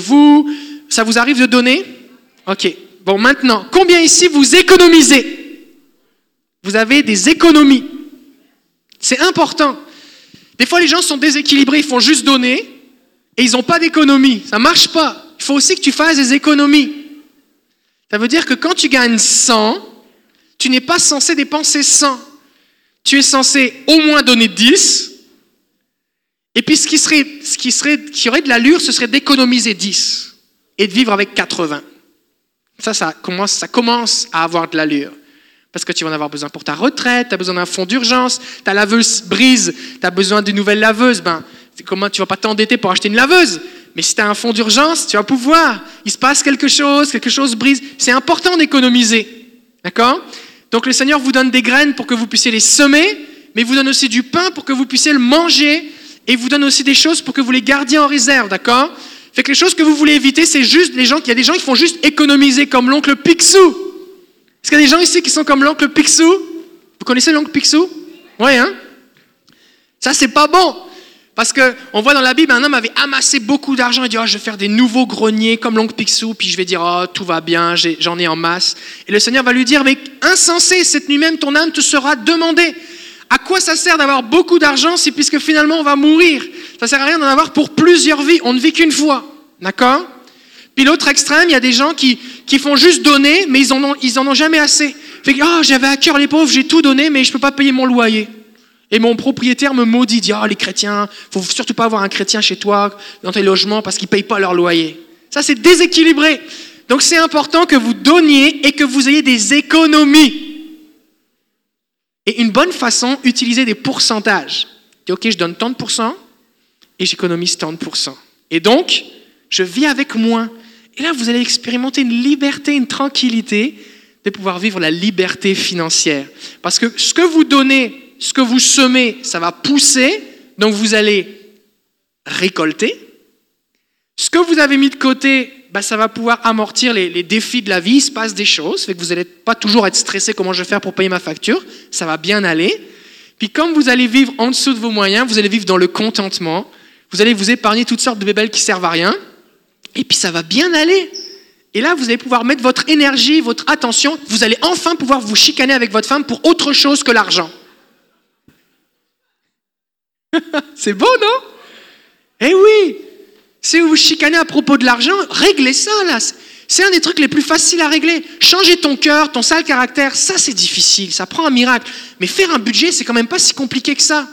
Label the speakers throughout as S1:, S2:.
S1: vous, ça vous arrive de donner? Ok. Bon, maintenant, combien ici vous économisez? Vous avez des économies. C'est important. Des fois, les gens sont déséquilibrés, ils font juste donner et ils n'ont pas d'économie. Ça ne marche pas. Il faut aussi que tu fasses des économies. Ça veut dire que quand tu gagnes 100, tu n'es pas censé dépenser 100. Tu es censé au moins donner 10. Et puis ce qui, serait, ce qui, serait, aurait de l'allure, ce serait d'économiser 10 et de vivre avec 80. Ça, ça commence, ça commence à avoir de l'allure. Parce que tu vas en avoir besoin pour ta retraite, tu as besoin d'un fonds d'urgence, ta laveuse brise, tu as besoin d'une nouvelle laveuse. Ben, comment tu vas pas t'endetter pour acheter une laveuse? Mais si tu as un fonds d'urgence, tu vas pouvoir. Il se passe quelque chose, quelque chose brise. C'est important d'économiser. D'accord? Donc le Seigneur vous donne des graines pour que vous puissiez les semer, mais il vous donne aussi du pain pour que vous puissiez le manger, et il vous donne aussi des choses pour que vous les gardiez en réserve. D'accord? Fait que les choses que vous voulez éviter, c'est juste les gens, il y a des gens qui font juste économiser comme l'oncle Picsou. Est-ce qu'il y a des gens ici qui sont comme l'oncle Picsou? Vous connaissez l'oncle Picsou? Oui, hein? Ça, c'est pas bon. Parce qu'on voit dans la Bible, un homme avait amassé beaucoup d'argent et dit oh, Je vais faire des nouveaux greniers comme l'oncle Picsou, puis je vais dire oh, Tout va bien, j'en ai, en masse. Et le Seigneur va lui dire Mais insensé, cette nuit même, ton âme te sera demandée. À quoi ça sert d'avoir beaucoup d'argent si, puisque finalement, on va mourir? Ça sert à rien d'en avoir pour plusieurs vies. On ne vit qu'une fois. D'accord? Puis l'autre extrême, il y a des gens qui, qui font juste donner, mais ils en ont, ont jamais assez. Fait que, oh, j'avais à cœur les pauvres, j'ai tout donné, mais je ne peux pas payer mon loyer. Et mon propriétaire me maudit, dit, oh, les chrétiens, faut surtout pas avoir un chrétien chez toi, dans tes logements, parce qu'ils payent pas leur loyer. Ça, c'est déséquilibré. Donc, c'est important que vous donniez et que vous ayez des économies. Et une bonne façon, utiliser des pourcentages. Dis, ok, je donne tant de pourcents et j'économise tant de pourcents. Et donc, je vis avec moins. Et là, vous allez expérimenter une liberté, une tranquillité de pouvoir vivre la liberté financière. Parce que ce que vous donnez, ce que vous semez, ça va pousser, donc vous allez récolter. Ce que vous avez mis de côté, bah, ça va pouvoir amortir les, défis de la vie, il se passe des choses, fait que vous n'allez pas toujours être stressé comment je vais faire pour payer ma facture, ça va bien aller. Puis comme vous allez vivre en dessous de vos moyens, vous allez vivre dans le contentement, vous allez vous épargner toutes sortes de bébelles qui servent à rien, et puis ça va bien aller. Et là, vous allez pouvoir mettre votre énergie, votre attention, vous allez enfin pouvoir vous chicaner avec votre femme pour autre chose que l'argent. C'est beau, non? Eh oui Si vous vous chicanez à propos de l'argent, réglez ça, là. C'est un des trucs les plus faciles à régler. Changer ton cœur, ton sale caractère, ça c'est difficile, ça prend un miracle. Mais faire un budget, c'est quand même pas si compliqué que ça.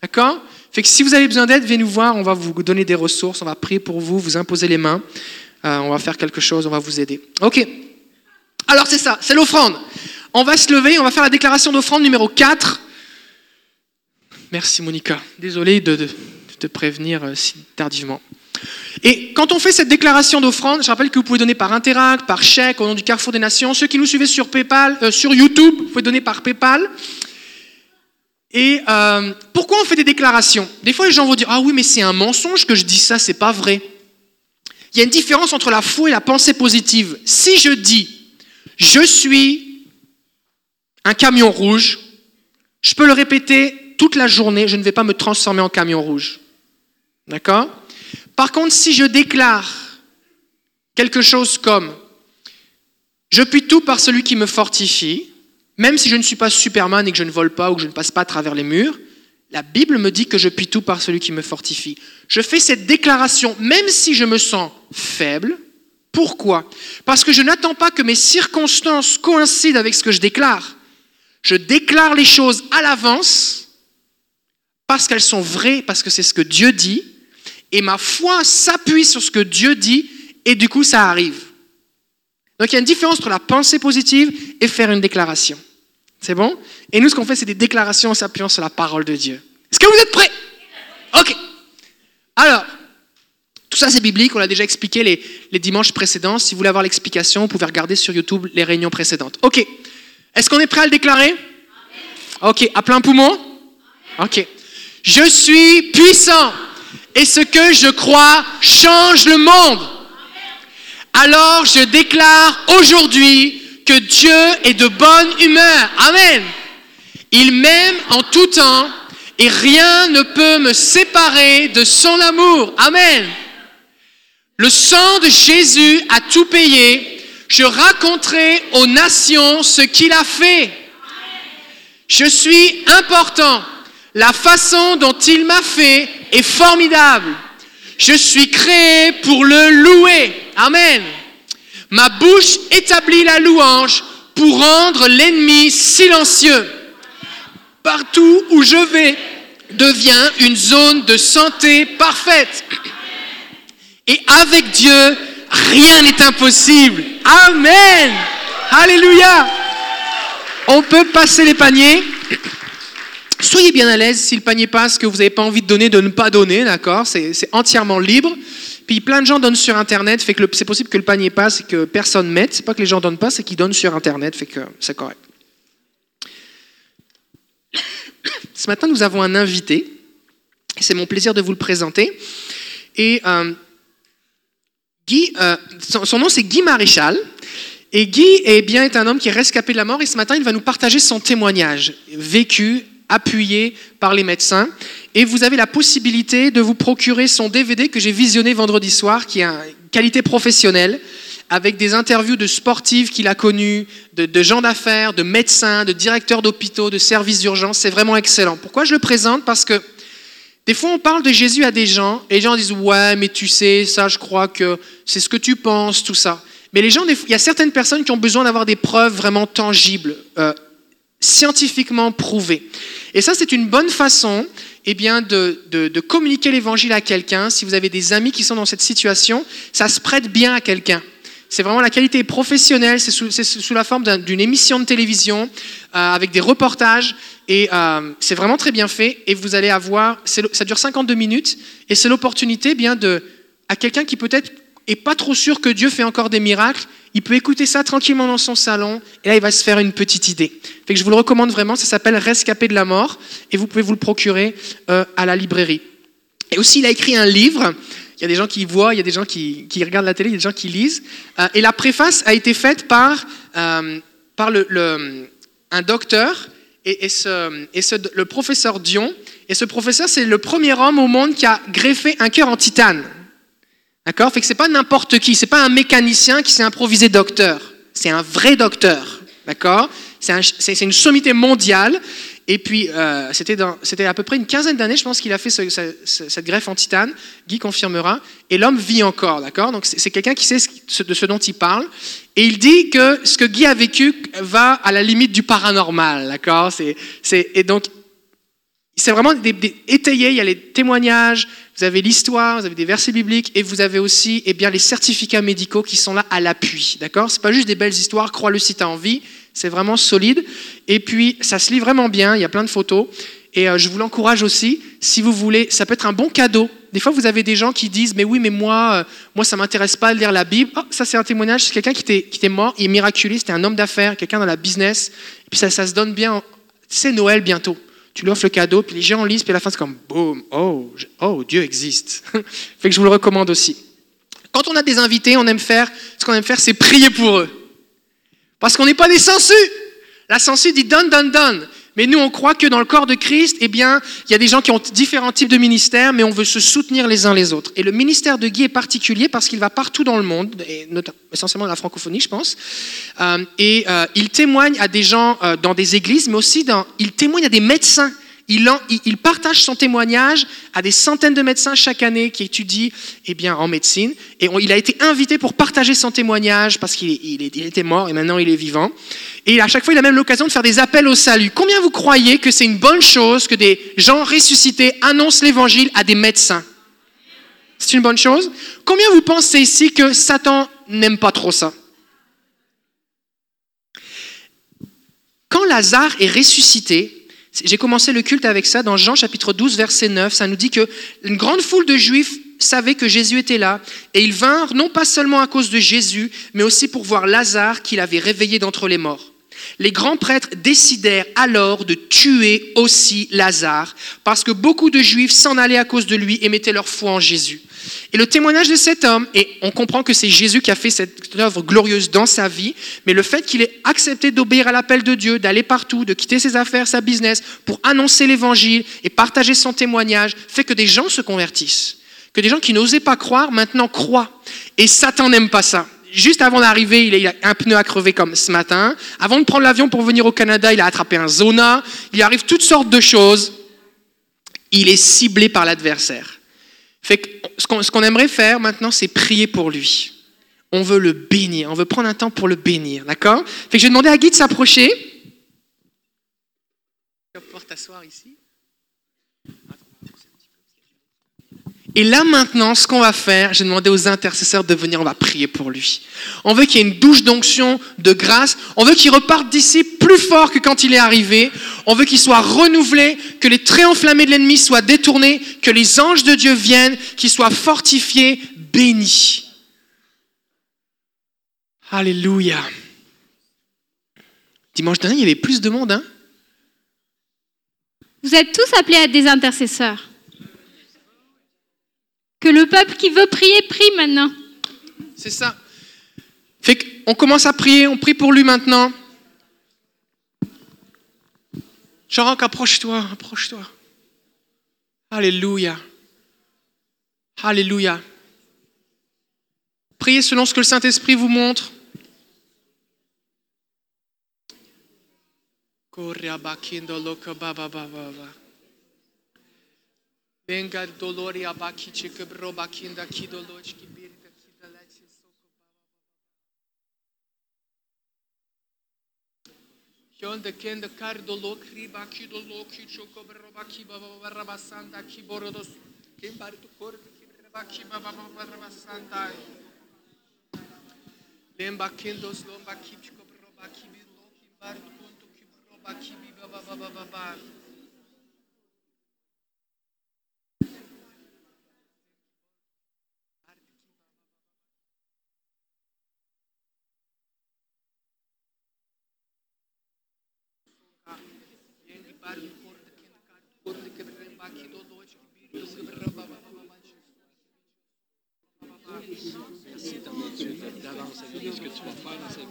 S1: D'accord? Fait que si vous avez besoin d'aide, venez nous voir, on va vous donner des ressources, on va prier pour vous, vous imposer les mains, euh, on va faire quelque chose, on va vous aider. Ok. Alors c'est ça, c'est l'offrande. On va se lever, on va faire la déclaration d'offrande numéro 4. Merci Monica. Désolé de, te prévenir euh, si tardivement. Et quand on fait cette déclaration d'offrande, je rappelle que vous pouvez donner par Interact, par chèque, au nom du Carrefour des Nations. Ceux qui nous suivent sur PayPal, euh, sur YouTube, vous pouvez donner par PayPal. Et euh, pourquoi on fait des déclarations? Des fois, les gens vont dire Ah oui, mais c'est un mensonge que je dis ça, c'est pas vrai. Il y a une différence entre la foi et la pensée positive. Si je dis Je suis un camion rouge, je peux le répéter toute la journée, je ne vais pas me transformer en camion rouge. D'accord? Par contre, si je déclare quelque chose comme Je puis tout par celui qui me fortifie, même si je ne suis pas Superman et que je ne vole pas ou que je ne passe pas à travers les murs, la Bible me dit que je puis tout par celui qui me fortifie. Je fais cette déclaration même si je me sens faible. Pourquoi? Parce que je n'attends pas que mes circonstances coïncident avec ce que je déclare. Je déclare les choses à l'avance parce qu'elles sont vraies, parce que c'est ce que Dieu dit, et ma foi s'appuie sur ce que Dieu dit, et du coup ça arrive. Donc il y a une différence entre la pensée positive et faire une déclaration. C'est bon? Et nous, ce qu'on fait, c'est des déclarations en s'appuyant sur la parole de Dieu. Est-ce que vous êtes prêts? Ok. Alors, tout ça, c'est biblique. On l'a déjà expliqué les, dimanches précédents. Si vous voulez avoir l'explication, vous pouvez regarder sur YouTube les réunions précédentes. Ok. Est-ce qu'on est prêt à le déclarer? Ok. À plein poumon? Ok. Je suis puissant et ce que je crois change le monde. Alors je déclare aujourd'hui que Dieu est de bonne humeur. Amen. Il m'aime en tout temps et rien ne peut me séparer de son amour. Amen. Le sang de Jésus a tout payé. Je raconterai aux nations ce qu'il a fait. Je suis important. La façon dont il m'a fait est formidable. Je suis créé pour le louer. Amen. Ma bouche établit la louange pour rendre l'ennemi silencieux. Partout où je vais devient une zone de santé parfaite. Et avec Dieu, rien n'est impossible. Amen. Alléluia. On peut passer les paniers. Soyez bien à l'aise si le panier passe, que vous n'avez pas envie de donner, de ne pas donner, d'accord? C'est entièrement libre. Puis plein de gens donnent sur Internet, fait que c'est possible que le panier passe et que personne mette. C'est pas que les gens donnent pas, c'est qu'ils donnent sur Internet, fait que c'est correct. Ce matin, nous avons un invité. C'est mon plaisir de vous le présenter. Et euh, Guy, euh, son, nom c'est Guy Maréchal. Et Guy eh bien, est un homme qui est rescapé de la mort. Et ce matin, il va nous partager son témoignage vécu appuyé par les médecins. Et vous avez la possibilité de vous procurer son DVD que j'ai visionné vendredi soir, qui a une qualité professionnelle, avec des interviews de sportifs qu'il a connus, de, gens d'affaires, de médecins, de directeurs d'hôpitaux, de services d'urgence. C'est vraiment excellent. Pourquoi je le présente? Parce que des fois, on parle de Jésus à des gens, et les gens disent Ouais, mais tu sais, ça, je crois que c'est ce que tu penses, tout ça. Mais les gens, il y a certaines personnes qui ont besoin d'avoir des preuves vraiment tangibles, euh, scientifiquement prouvées. Et ça, c'est une bonne façon eh bien, de, de, communiquer l'évangile à quelqu'un. Si vous avez des amis qui sont dans cette situation, ça se prête bien à quelqu'un. C'est vraiment la qualité professionnelle, c'est sous, sous, la forme d'une émission de télévision euh, avec des reportages et euh, c'est vraiment très bien fait. Et vous allez avoir, ça dure 52 minutes et c'est l'opportunité eh bien de à quelqu'un qui peut-être est pas trop sûr que Dieu fait encore des miracles, il peut écouter ça tranquillement dans son salon et là il va se faire une petite idée. Fait que je vous le recommande vraiment, ça s'appelle Rescapé de la mort et vous pouvez vous le procurer euh, à la librairie. Et aussi il a écrit un livre, il y a des gens qui voient, il y a des gens qui, regardent la télé, il y a des gens qui lisent, euh, et la préface a été faite par, euh, par le, un docteur et, ce, et ce, le professeur Dion. Et ce professeur, c'est le premier homme au monde qui a greffé un cœur en titane. D'accord? Fait que c'est pas n'importe qui, c'est pas un mécanicien qui s'est improvisé docteur. C'est un vrai docteur. D'accord? C'est une sommité mondiale. Et puis, euh, c'était à peu près une quinzaine d'années, je pense qu'il a fait cette greffe en titane. Guy confirmera. Et l'homme vit encore, d'accord? Donc, c'est quelqu'un qui sait de ce dont il parle. Et il dit que ce que Guy a vécu va à la limite du paranormal, d'accord? Et donc, c'est vraiment étayé, il y a les témoignages, vous avez l'histoire, vous avez des versets bibliques et vous avez aussi eh bien, les certificats médicaux qui sont là à l'appui. D'accord? Ce pas juste des belles histoires, crois-le si tu as envie, c'est vraiment solide. Et puis, ça se lit vraiment bien, il y a plein de photos. Et euh, je vous l'encourage aussi, si vous voulez, ça peut être un bon cadeau. Des fois, vous avez des gens qui disent, mais oui, mais moi, euh, moi ça m'intéresse pas de lire la Bible. Oh, ça, c'est un témoignage, c'est quelqu'un qui était, mort, il est miraculé, c'était un homme d'affaires, quelqu'un dans la business. Et puis ça, ça se donne bien. C'est Noël bientôt tu lui offres le cadeau, puis les gens lisent, puis à la fin, c'est comme boum, oh, oh, Dieu existe. fait que je vous le recommande aussi. Quand on a des invités, on aime faire, ce qu'on aime faire, c'est prier pour eux. Parce qu'on n'est pas des sensus. La sensu dit donne, donne, donne. Mais nous, on croit que dans le corps de Christ, eh bien, il y a des gens qui ont différents types de ministères, mais on veut se soutenir les uns les autres. Et le ministère de Guy est particulier parce qu'il va partout dans le monde, et essentiellement dans la francophonie, je pense. Euh, et euh, il témoigne à des gens euh, dans des églises, mais aussi il témoigne à des médecins il, partage son témoignage à des centaines de médecins chaque année qui étudient eh bien, en médecine. Et il a été invité pour partager son témoignage parce qu'il était mort et maintenant il est vivant. Et à chaque fois, il a même l'occasion de faire des appels au salut. Combien vous croyez que c'est une bonne chose que des gens ressuscités annoncent l'évangile à des médecins? C'est une bonne chose? Combien vous pensez ici que Satan n'aime pas trop ça? Quand Lazare est ressuscité, j'ai commencé le culte avec ça dans Jean chapitre 12 verset 9. Ça nous dit que une grande foule de juifs savait que Jésus était là et ils vinrent non pas seulement à cause de Jésus, mais aussi pour voir Lazare qu'il avait réveillé d'entre les morts. Les grands prêtres décidèrent alors de tuer aussi Lazare, parce que beaucoup de Juifs s'en allaient à cause de lui et mettaient leur foi en Jésus. Et le témoignage de cet homme, et on comprend que c'est Jésus qui a fait cette œuvre glorieuse dans sa vie, mais le fait qu'il ait accepté d'obéir à l'appel de Dieu, d'aller partout, de quitter ses affaires, sa business, pour annoncer l'évangile et partager son témoignage, fait que des gens se convertissent Que des gens qui n'osaient pas croire, maintenant croient. Et Satan n'aime pas ça. Juste avant d'arriver, il a un pneu à crever comme ce matin. Avant de prendre l'avion pour venir au Canada, il a attrapé un zona. Il arrive toutes sortes de choses. Il est ciblé par l'adversaire. Fait que ce qu'on aimerait faire maintenant, c'est prier pour lui. On veut le bénir. On veut prendre un temps pour le bénir. D'accord? Fait que je vais demander à Guy de s'approcher. t'asseoir ici. Et là maintenant, ce qu'on va faire, j'ai demandé aux intercesseurs de venir, on va prier pour lui. On veut qu'il y ait une douche d'onction, de grâce. On veut qu'il reparte d'ici plus fort que quand il est arrivé. On veut qu'il soit renouvelé, que les traits enflammés de l'ennemi soient détournés, que les anges de Dieu viennent, qu'il soit fortifié, béni. Alléluia. Dimanche dernier, il y avait plus de monde, hein?
S2: Vous êtes tous appelés à être des intercesseurs. Que le peuple qui veut prier, prie maintenant.
S1: C'est ça. Fait qu'on commence à prier, on prie pour lui maintenant. Jean approche-toi, approche-toi. Alléluia. Alléluia. Priez selon ce que le Saint-Esprit vous montre. que onda kende kardolo kriba kidolo kichoko baraba kiba baraba santa kiborodos kim barito kor kiba kiba baraba santa lemba kendos lomba kichoko baraba kibi lo kim barito konto kiba baraba kibi baraba baraba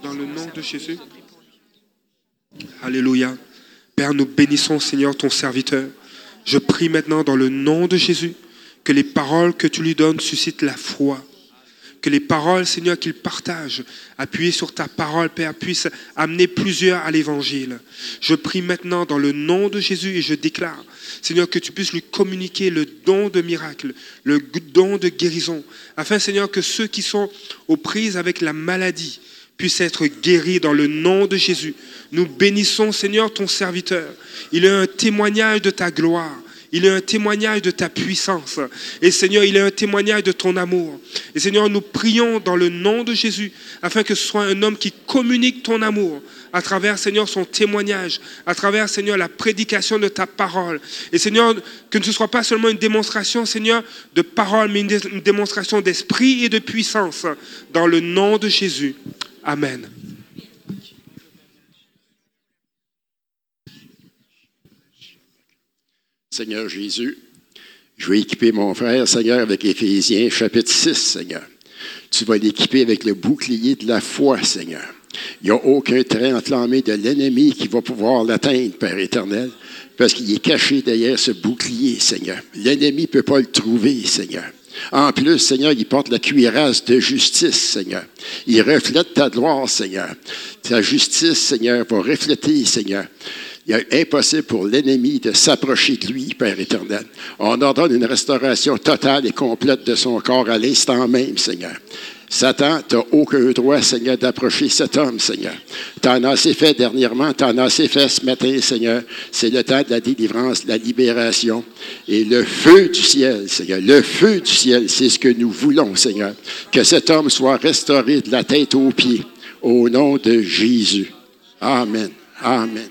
S3: Dans le nom de Jésus. Alléluia. Père, nous bénissons, Seigneur, ton serviteur. Je prie maintenant dans le nom de Jésus que les paroles que tu lui donnes suscitent la foi que les paroles, Seigneur, qu'il partage, appuyées sur ta parole, Père, puissent amener plusieurs à l'évangile. Je prie maintenant dans le nom de Jésus et je déclare, Seigneur, que tu puisses lui communiquer le don de miracle, le don de guérison, afin, Seigneur, que ceux qui sont aux prises avec la maladie puissent être guéris dans le nom de Jésus. Nous bénissons, Seigneur, ton serviteur. Il est un témoignage de ta gloire. Il est un témoignage de ta puissance. Et Seigneur, il est un témoignage de ton amour. Et Seigneur, nous prions dans le nom de Jésus afin que ce soit un homme qui communique ton amour à travers, Seigneur, son témoignage, à travers, Seigneur, la prédication de ta parole. Et Seigneur, que ce ne soit pas seulement une démonstration, Seigneur, de parole, mais une démonstration d'esprit et de puissance dans le nom de Jésus. Amen.
S4: Seigneur Jésus. Je vais équiper mon frère, Seigneur, avec Éphésiens chapitre 6, Seigneur. Tu vas l'équiper avec le bouclier de la foi, Seigneur. Il n'y a aucun trait enflammé de l'ennemi qui va pouvoir l'atteindre, Père éternel, parce qu'il est caché derrière ce bouclier, Seigneur. L'ennemi ne peut pas le trouver, Seigneur. En plus, Seigneur, il porte la cuirasse de justice, Seigneur. Il reflète ta gloire, Seigneur. Ta justice, Seigneur, va refléter, Seigneur il est impossible pour l'ennemi de s'approcher de lui, Père éternel. On ordonne une restauration totale et complète de son corps à l'instant même, Seigneur. Satan, tu n'as aucun droit, Seigneur, d'approcher cet homme, Seigneur. Tu en as assez fait dernièrement, tu en as assez fait ce matin, Seigneur. C'est le temps de la délivrance, de la libération. Et le feu du ciel, Seigneur, le feu du ciel, c'est ce que nous voulons, Seigneur. Que cet homme soit restauré de la tête aux pieds, au nom de Jésus. Amen. Amen.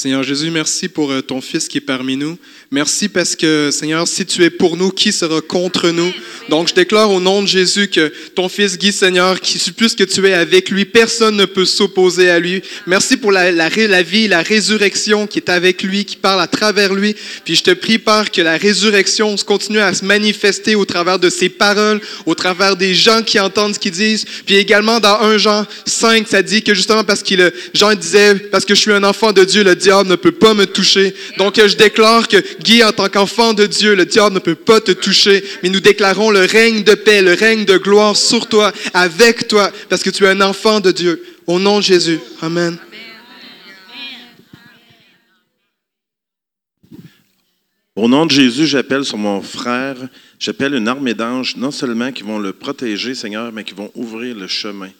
S5: Seigneur Jésus, merci pour euh, ton Fils qui est parmi nous. Merci parce que, Seigneur, si tu es pour nous, qui sera contre nous? Donc, je déclare au nom de Jésus que ton Fils Guy, Seigneur, qui plus que tu es avec lui, personne ne peut s'opposer à lui. Merci pour la, la, la, vie, la résurrection qui est avec lui, qui parle à travers lui. Puis je te prie, Père, que la résurrection continue à se manifester au travers de ses paroles, au travers des gens qui entendent ce qu'ils disent. Puis également, dans 1 Jean 5, ça dit que justement parce qu'il, Jean disait, parce que je suis un enfant de Dieu, le ne peut pas me toucher. Donc je déclare que Guy, en tant qu'enfant de Dieu, le diable ne peut pas te toucher, mais nous déclarons le règne de paix, le règne de gloire sur toi, avec toi, parce que tu es un enfant de Dieu. Au nom de Jésus. Amen.
S6: Au nom de Jésus, j'appelle sur mon frère, j'appelle une armée d'anges, non seulement qui vont le protéger, Seigneur, mais qui vont ouvrir le chemin.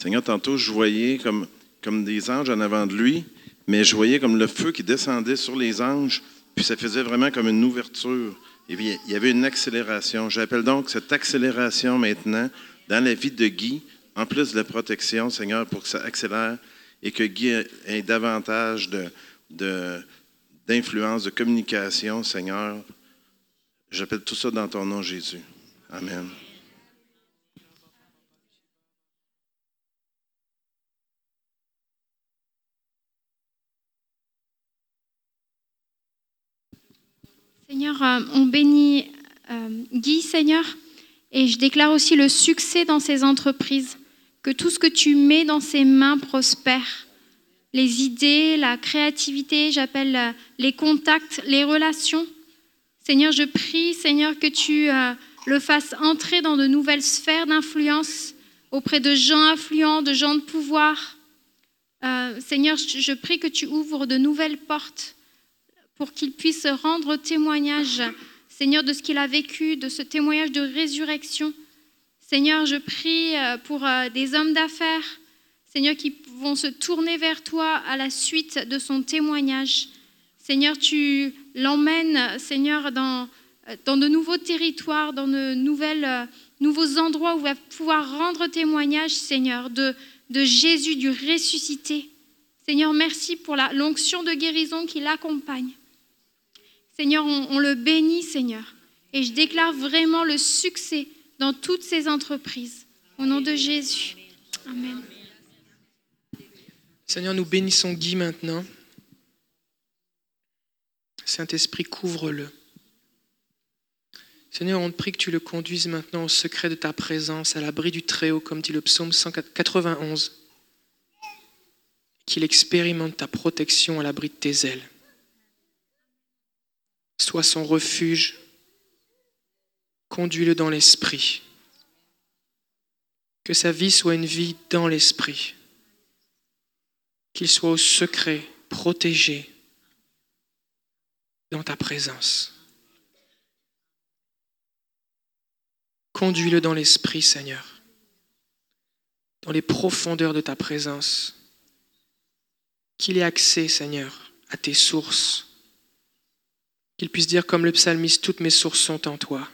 S6: Seigneur, tantôt, je voyais comme, comme des anges en avant de lui, mais je voyais comme le feu qui descendait sur les anges, puis ça faisait vraiment comme une ouverture. Et il y avait une accélération. J'appelle donc cette accélération maintenant dans la vie de Guy, en plus de la protection, Seigneur, pour que ça accélère et que Guy ait davantage de, de, d'influence, de communication, Seigneur. J'appelle tout ça dans ton nom, Jésus. Amen.
S2: Seigneur, euh, on bénit euh, Guy, Seigneur, et je déclare aussi le succès dans ses entreprises, que tout ce que tu mets dans ses mains prospère. Les idées, la créativité, j'appelle euh, les contacts, les relations. Seigneur, je prie, Seigneur, que tu le fasses entrer dans de nouvelles sphères d'influence auprès de gens influents, de gens de pouvoir. Seigneur, je prie que tu ouvres de nouvelles portes pour qu'il puisse rendre témoignage, Seigneur, de ce qu'il a vécu, de ce témoignage de résurrection. Seigneur, je prie euh, pour euh, des hommes d'affaires, Seigneur, qui vont se tourner vers toi à la suite de son témoignage. Seigneur, tu l'emmènes, Seigneur, dans, euh, de nouveaux territoires, dans de nouvelles, nouveaux endroits où il va pouvoir rendre témoignage, Seigneur, de, de Jésus, du ressuscité. Seigneur, merci pour l'onction de guérison qui l'accompagne. Seigneur, on, le bénit, Seigneur. Et je déclare vraiment le succès dans toutes ces entreprises. Au nom de Jésus. Amen.
S1: Seigneur, nous bénissons Guy maintenant. Saint-Esprit, couvre-le. Seigneur, on te prie que tu le conduises maintenant au secret de ta présence, à l'abri du Très-Haut, comme dit le psaume 191. Qu'il expérimente ta protection à l'abri de tes ailes soit son refuge. Conduis-le dans l'esprit. Que sa vie soit une vie dans l'esprit. Qu'il soit au secret, protégé dans ta présence. Conduis-le dans l'esprit, Seigneur, dans les profondeurs de ta présence. Qu'il ait accès, Seigneur, à tes sources qu'il puisse dire comme le psalmiste, toutes mes sources sont en toi.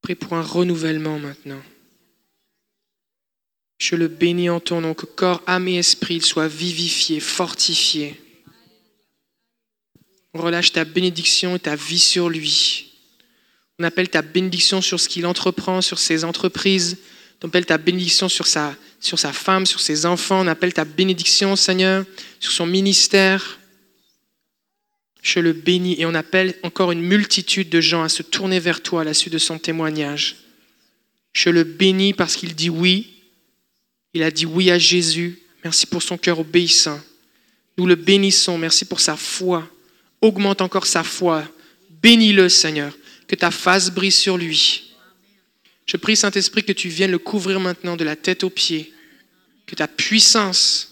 S1: Prie pour un renouvellement maintenant. Je le bénis en ton nom, que corps, âme et esprit soient vivifiés, fortifiés. On relâche ta bénédiction et ta vie sur lui. On appelle ta bénédiction sur ce qu'il entreprend, sur ses entreprises. On appelle ta bénédiction sur sa, sur sa femme, sur ses enfants. On appelle ta bénédiction, Seigneur, sur son ministère. Je le bénis et on appelle encore une multitude de gens à se tourner vers toi à la suite de son témoignage. Je le bénis parce qu'il dit oui. Il a dit oui à Jésus. Merci pour son cœur obéissant. Nous le bénissons. Merci pour sa foi. Augmente encore sa foi. Bénis-le, Seigneur. Que ta face brise sur lui. Je prie, Saint-Esprit, que tu viennes le couvrir maintenant de la tête aux pieds. Que ta puissance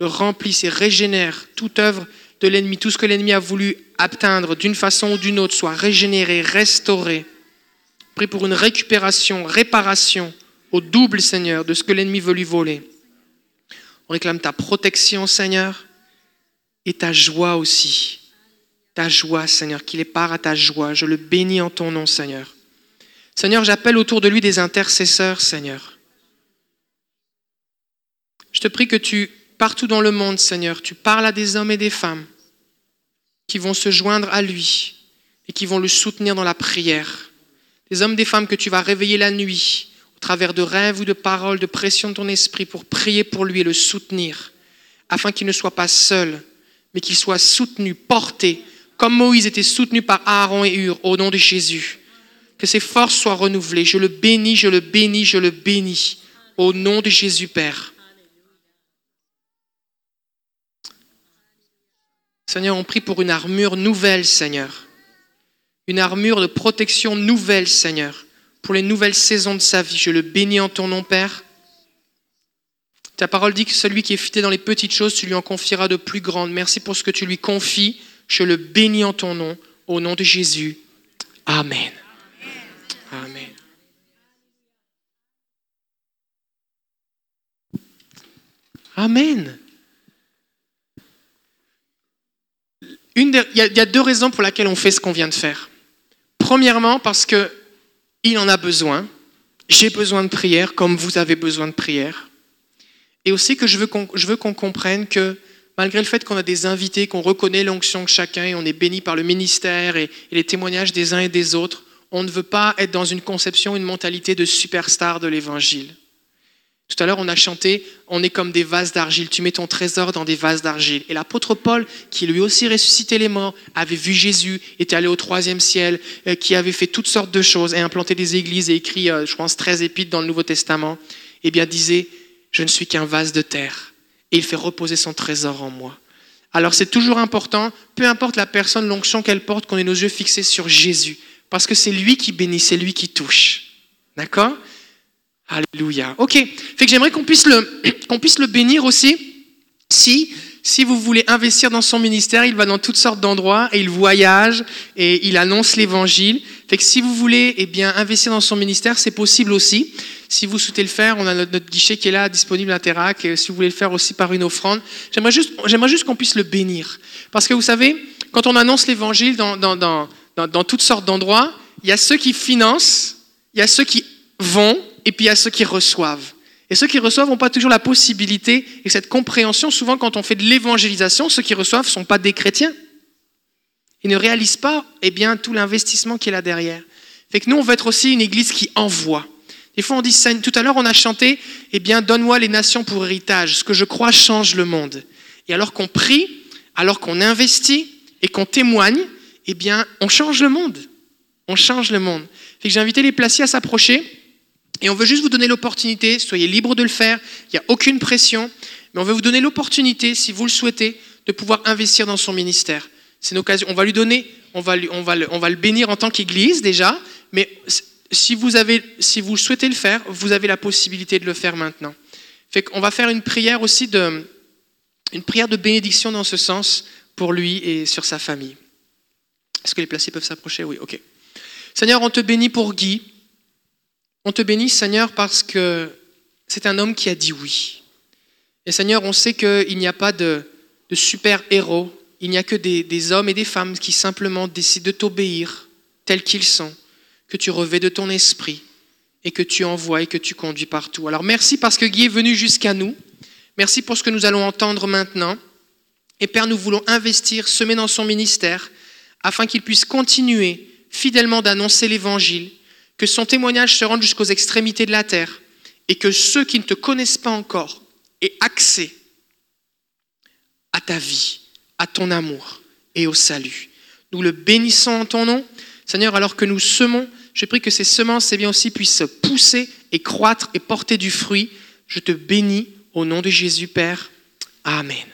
S1: le remplisse et régénère toute œuvre de l'ennemi, tout ce que l'ennemi a voulu atteindre d'une façon ou d'une autre, soit régénéré, restauré. Prie pour une récupération, réparation au double, Seigneur, de ce que l'ennemi veut lui voler. On réclame ta protection, Seigneur, et ta joie aussi. Ta joie, Seigneur, qu'il est part à ta joie. Je le bénis en ton nom, Seigneur. Seigneur, j'appelle autour de lui des intercesseurs, Seigneur. Je te prie que tu partout dans le monde, Seigneur, tu parles à des hommes et des femmes qui vont se joindre à lui et qui vont le soutenir dans la prière. Des hommes, des femmes que tu vas réveiller la nuit au travers de rêves ou de paroles, de pression de ton esprit pour prier pour lui et le soutenir, afin qu'il ne soit pas seul, mais qu'il soit soutenu, porté, comme Moïse était soutenu par Aaron et Hur, au nom de Jésus. Que ses forces soient renouvelées. Je le bénis, je le bénis, je le bénis, au nom de Jésus, Père. Seigneur, on prie pour une armure nouvelle, Seigneur. Une armure de protection nouvelle, Seigneur. Pour les nouvelles saisons de sa vie. Je le bénis en ton nom, Père. Ta parole dit que celui qui est fidèle dans les petites choses, tu lui en confieras de plus grandes. Merci pour ce que tu lui confies. Je le bénis en ton nom. Au nom de Jésus. Amen. Amen. Amen. Une des- il, y a, deux raisons pour lesquelles on fait ce qu'on vient de faire. Premièrement, parce que il en a besoin. J'ai besoin de prière, comme vous avez besoin de prière. Et aussi que je veux qu'on comprenne que malgré le fait qu'on a des invités, qu'on reconnaît l'onction de chacun et on est béni par le ministère et les témoignages des uns et des autres, on ne veut pas être dans une conception, une mentalité de superstar de l'évangile. Tout à l'heure, on a chanté On est comme des vases d'argile. Tu mets ton trésor dans des vases d'argile. Et l'apôtre Paul, qui lui aussi ressuscité les morts, avait vu Jésus, était allé au troisième ciel, euh, qui avait fait toutes sortes de choses et implanté des églises et écrit, euh, je pense, 13 épîtres dans le Nouveau Testament, eh bien, disait Je ne suis qu'un vase de terre. Et il fait reposer son trésor en moi. Alors, c'est toujours important, peu importe la personne, l'onction qu'elle porte, qu'on ait nos yeux fixés sur Jésus. Parce que c'est lui qui bénit, c'est lui qui touche. D'accord? Alléluia. Ok. Fait que j'aimerais qu'on puisse le, qu'on puisse le bénir aussi. Si, si vous voulez investir dans son ministère, il va dans toutes sortes d'endroits et il voyage et il annonce l'évangile. Fait que si vous voulez, eh bien, investir dans son ministère, c'est possible aussi. Si vous souhaitez le faire, on a notre, guichet qui est là, disponible à Terrac. Si vous voulez le faire aussi par une offrande, j'aimerais juste, j'aimerais juste qu'on puisse le bénir. Parce que vous savez, quand on annonce l'évangile dans, dans, dans, dans toutes sortes d'endroits, il y a ceux qui financent, il y a ceux qui vont, et puis il y a ceux qui reçoivent. Et ceux qui reçoivent n'ont pas toujours la possibilité et cette compréhension. Souvent, quand on fait de l'évangélisation, ceux qui reçoivent ne sont pas des chrétiens. Ils ne réalisent pas eh bien, tout l'investissement qui est là derrière. Fait que nous, on veut être aussi une église qui envoie. Des fois, on dit, tout à l'heure, on a chanté, eh bien, donne-moi les nations pour héritage. Ce que je crois change le monde. Et alors qu'on prie, alors qu'on investit et qu'on témoigne, eh bien, on change le monde. On change le monde. Fait que j'ai invité les placiers à s'approcher. Et on veut juste vous donner l'opportunité, soyez libres de le faire, il n'y a aucune pression, mais on veut vous donner l'opportunité, si vous le souhaitez, de pouvoir investir dans son ministère. C'est une occasion, on va lui donner, on va, lui- on va, le, on va le bénir en tant qu'Église déjà, mais si vous, avez, si vous souhaitez le faire, vous avez la possibilité de le faire maintenant. Fait qu'on va faire une prière aussi de, une prière de bénédiction dans ce sens pour lui et sur sa famille. Est-ce que les placés peuvent s'approcher? Oui, ok. Seigneur, on te bénit pour Guy. On te bénit, Seigneur, parce que c'est un homme qui a dit oui. Et Seigneur, on sait qu'il n'y a pas de, super-héros, il n'y a que des, hommes et des femmes qui simplement décident de t'obéir tels qu'ils sont, que tu revais de ton esprit et que tu envoies et que tu conduis partout. Alors merci parce que Guy est venu jusqu'à nous. Merci pour ce que nous allons entendre maintenant. Et Père, nous voulons investir, semer dans son ministère, afin qu'il puisse continuer fidèlement d'annoncer l'Évangile, que son témoignage se rende jusqu'aux extrémités de la terre, et que ceux qui ne te connaissent pas encore aient accès à ta vie, à ton amour et au salut. Nous le bénissons en ton nom. Seigneur, alors que nous semons, je prie que ces semences eh bien aussi puissent pousser et croître et porter du fruit. Je te bénis au nom de Jésus, Père. Amen.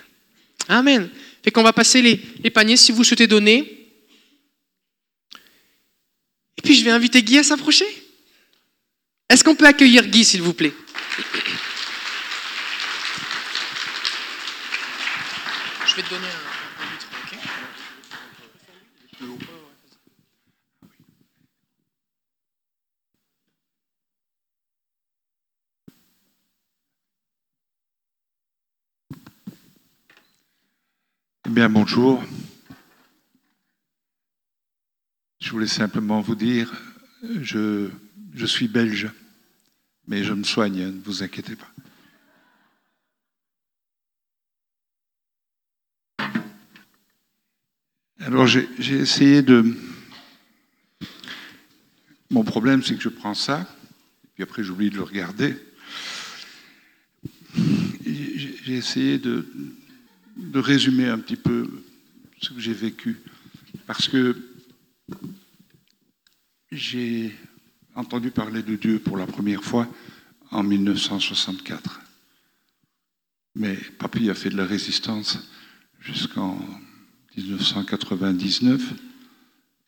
S1: Amen. Fait qu'on va passer les, les paniers si vous souhaitez donner. Et puis je vais inviter Guy à s'approcher. Est-ce qu'on peut accueillir Guy, s'il vous plaît? Je vais te donner un, un litre, ok?
S7: Eh bien, bonjour. Je voulais simplement vous dire, je, je suis belge, mais je me soigne, ne vous inquiétez pas. Alors, j'ai essayé de... Mon problème, c'est que je prends ça, et puis après, j'oublie de le regarder. J'ai essayé de, de résumer un petit peu ce que j'ai vécu. Parce que j'ai entendu parler de Dieu pour la première fois en 1964. Mais papy a fait de la résistance jusqu'en 1999.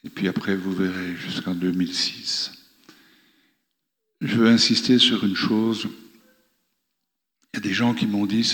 S7: Et puis après, vous verrez jusqu'en 2006. Je veux insister sur une chose. Il y a des gens qui m'ont dit,